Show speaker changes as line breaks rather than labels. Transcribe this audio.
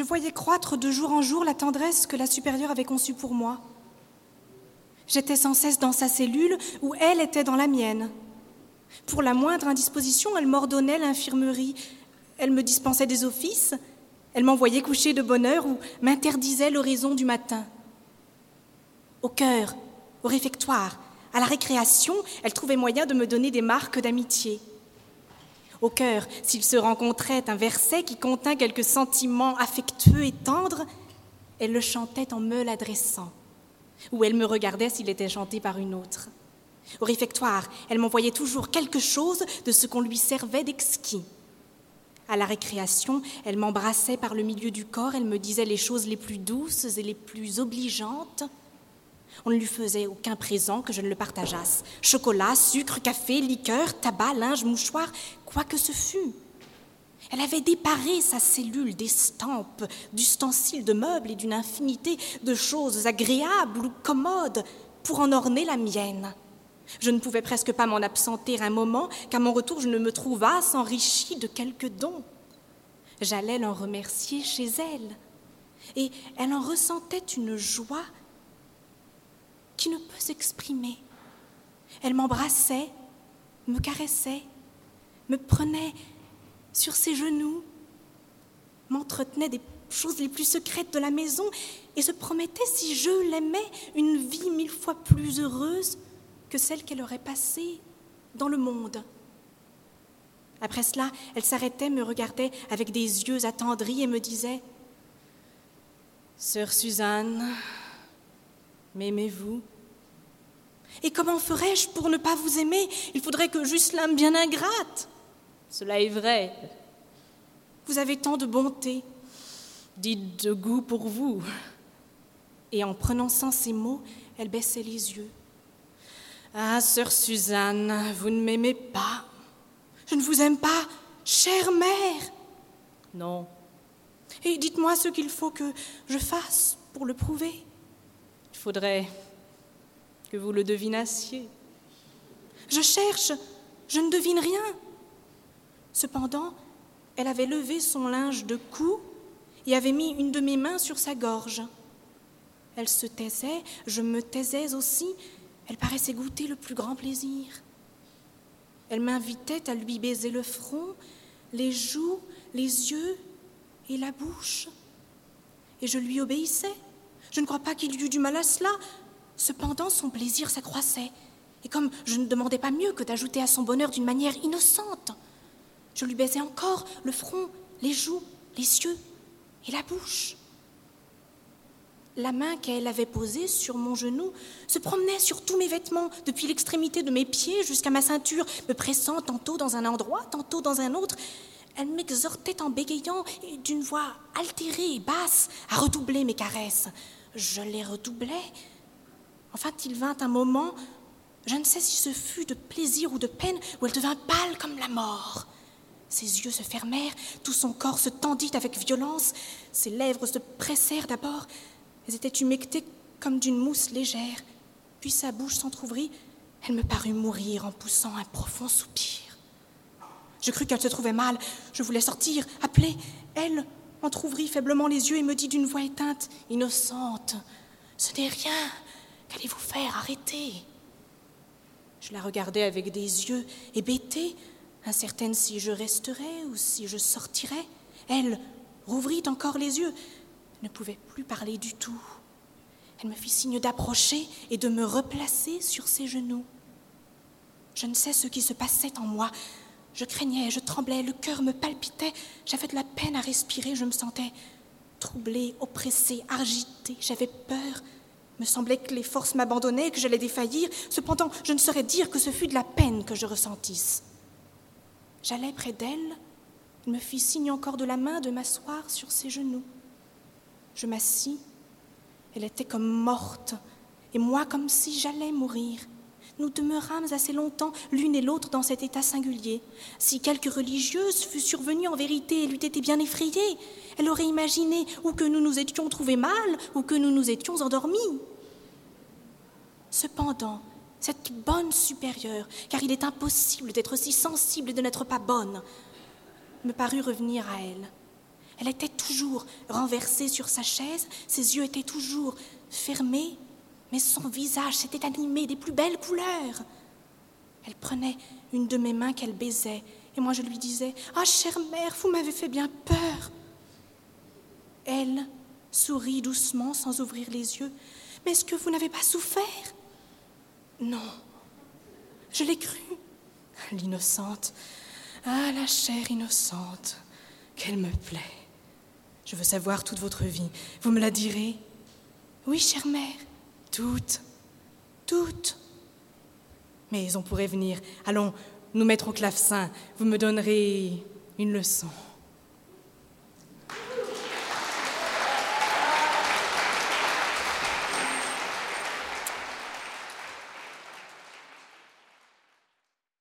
Je voyais croître de jour en jour la tendresse que la supérieure avait conçue pour moi. J'étais sans cesse dans sa cellule où elle était dans la mienne. Pour la moindre indisposition, elle m'ordonnait l'infirmerie, elle me dispensait des offices, elle m'envoyait coucher de bonne heure ou m'interdisait l'horizon du matin. Au cœur, au réfectoire, à la récréation, elle trouvait moyen de me donner des marques d'amitié. Au cœur, s'il se rencontrait un verset qui contint quelques sentiments affectueux et tendres, elle le chantait en me l'adressant, ou elle me regardait s'il était chanté par une autre. Au réfectoire, elle m'envoyait toujours quelque chose de ce qu'on lui servait d'exquis. À la récréation, elle m'embrassait par le milieu du corps, elle me disait les choses les plus douces et les plus obligeantes. On ne lui faisait aucun présent que je ne le partageasse. Chocolat, sucre, café, liqueur, tabac, linge, mouchoir, quoi que ce fût. Elle avait déparé sa cellule d'estampes, d'ustensiles de meubles et d'une infinité de choses agréables ou commodes pour en orner la mienne. Je ne pouvais presque pas m'en absenter un moment, qu'à mon retour je ne me trouvasse enrichie de quelques dons. J'allais l'en remercier chez elle, et elle en ressentait une joie qui ne peut s'exprimer. Elle m'embrassait, me caressait, me prenait sur ses genoux, m'entretenait des choses les plus secrètes de la maison et se promettait, si je l'aimais, une vie mille fois plus heureuse que celle qu'elle aurait passée dans le monde. Après cela, elle s'arrêtait, me regardait avec des yeux attendris et me disait Sœur Suzanne, m'aimez-vous? Et comment ferais-je pour ne pas vous aimer? Il faudrait que j'eusse l'âme bien ingrate.
Cela est vrai.
Vous avez tant de bonté.
Dites de goût pour vous.
Et en prononçant ces mots, elle baissait les yeux.
Ah, sœur Suzanne, vous ne m'aimez pas.
Je ne vous aime pas, chère mère.
Non.
Et dites-moi ce qu'il faut que je fasse pour le prouver.
Il faudrait que vous le devinassiez.
Je cherche, je ne devine rien. Cependant, elle avait levé son linge de cou et avait mis une de mes mains sur sa gorge. Elle se taisait, je me taisais aussi, elle paraissait goûter le plus grand plaisir. Elle m'invitait à lui baiser le front, les joues, les yeux et la bouche. Et je lui obéissais. Je ne crois pas qu'il y eût du mal à cela. Cependant, son plaisir s'accroissait. Et comme je ne demandais pas mieux que d'ajouter à son bonheur d'une manière innocente, je lui baisais encore le front, les joues, les yeux et la bouche. La main qu'elle avait posée sur mon genou se promenait sur tous mes vêtements, depuis l'extrémité de mes pieds jusqu'à ma ceinture, me pressant tantôt dans un endroit, tantôt dans un autre. Elle m'exhortait en bégayant et d'une voix altérée et basse à redoubler mes caresses. Je les redoublais. Enfin, il vint un moment, je ne sais si ce fut de plaisir ou de peine, où elle devint pâle comme la mort. Ses yeux se fermèrent, tout son corps se tendit avec violence, ses lèvres se pressèrent d'abord, elles étaient humectées comme d'une mousse légère. Puis sa bouche s'entr'ouvrit. Elle me parut mourir en poussant un profond soupir. Je crus qu'elle se trouvait mal. Je voulais sortir, appeler. Elle entr'ouvrit faiblement les yeux et me dit d'une voix éteinte, innocente, Ce n'est rien. Qu'allez-vous faire? Arrêtez. Je la regardais avec des yeux hébétés, incertaine si je resterais ou si je sortirais. Elle rouvrit encore les yeux ne pouvait plus parler du tout. Elle me fit signe d'approcher et de me replacer sur ses genoux. Je ne sais ce qui se passait en moi. Je craignais, je tremblais, le cœur me palpitait, j'avais de la peine à respirer, je me sentais troublée, oppressée, agitée, j'avais peur. me semblait que les forces m'abandonnaient, que j'allais défaillir. Cependant, je ne saurais dire que ce fut de la peine que je ressentisse. J'allais près d'elle, elle me fit signe encore de la main de m'asseoir sur ses genoux. Je m'assis. Elle était comme morte, et moi comme si j'allais mourir. Nous demeurâmes assez longtemps l'une et l'autre dans cet état singulier. Si quelque religieuse fût survenue en vérité, elle eût été bien effrayée. Elle aurait imaginé ou que nous nous étions trouvés mal, ou que nous nous étions endormis. Cependant, cette bonne supérieure, car il est impossible d'être si sensible et de n'être pas bonne, me parut revenir à elle. Elle était toujours renversée sur sa chaise, ses yeux étaient toujours fermés, mais son visage s'était animé des plus belles couleurs. Elle prenait une de mes mains qu'elle baisait, et moi je lui disais Ah, chère mère, vous m'avez fait bien peur. Elle sourit doucement sans ouvrir les yeux. Mais est-ce que vous n'avez pas souffert? Non, je l'ai cru. L'innocente. Ah, la chère innocente. Qu'elle me plaît. Je veux savoir toute votre vie. Vous me la direz Oui, chère mère. Toute. Toute. Mais on pourrait venir. Allons, nous mettre au clavecin. Vous me donnerez une leçon.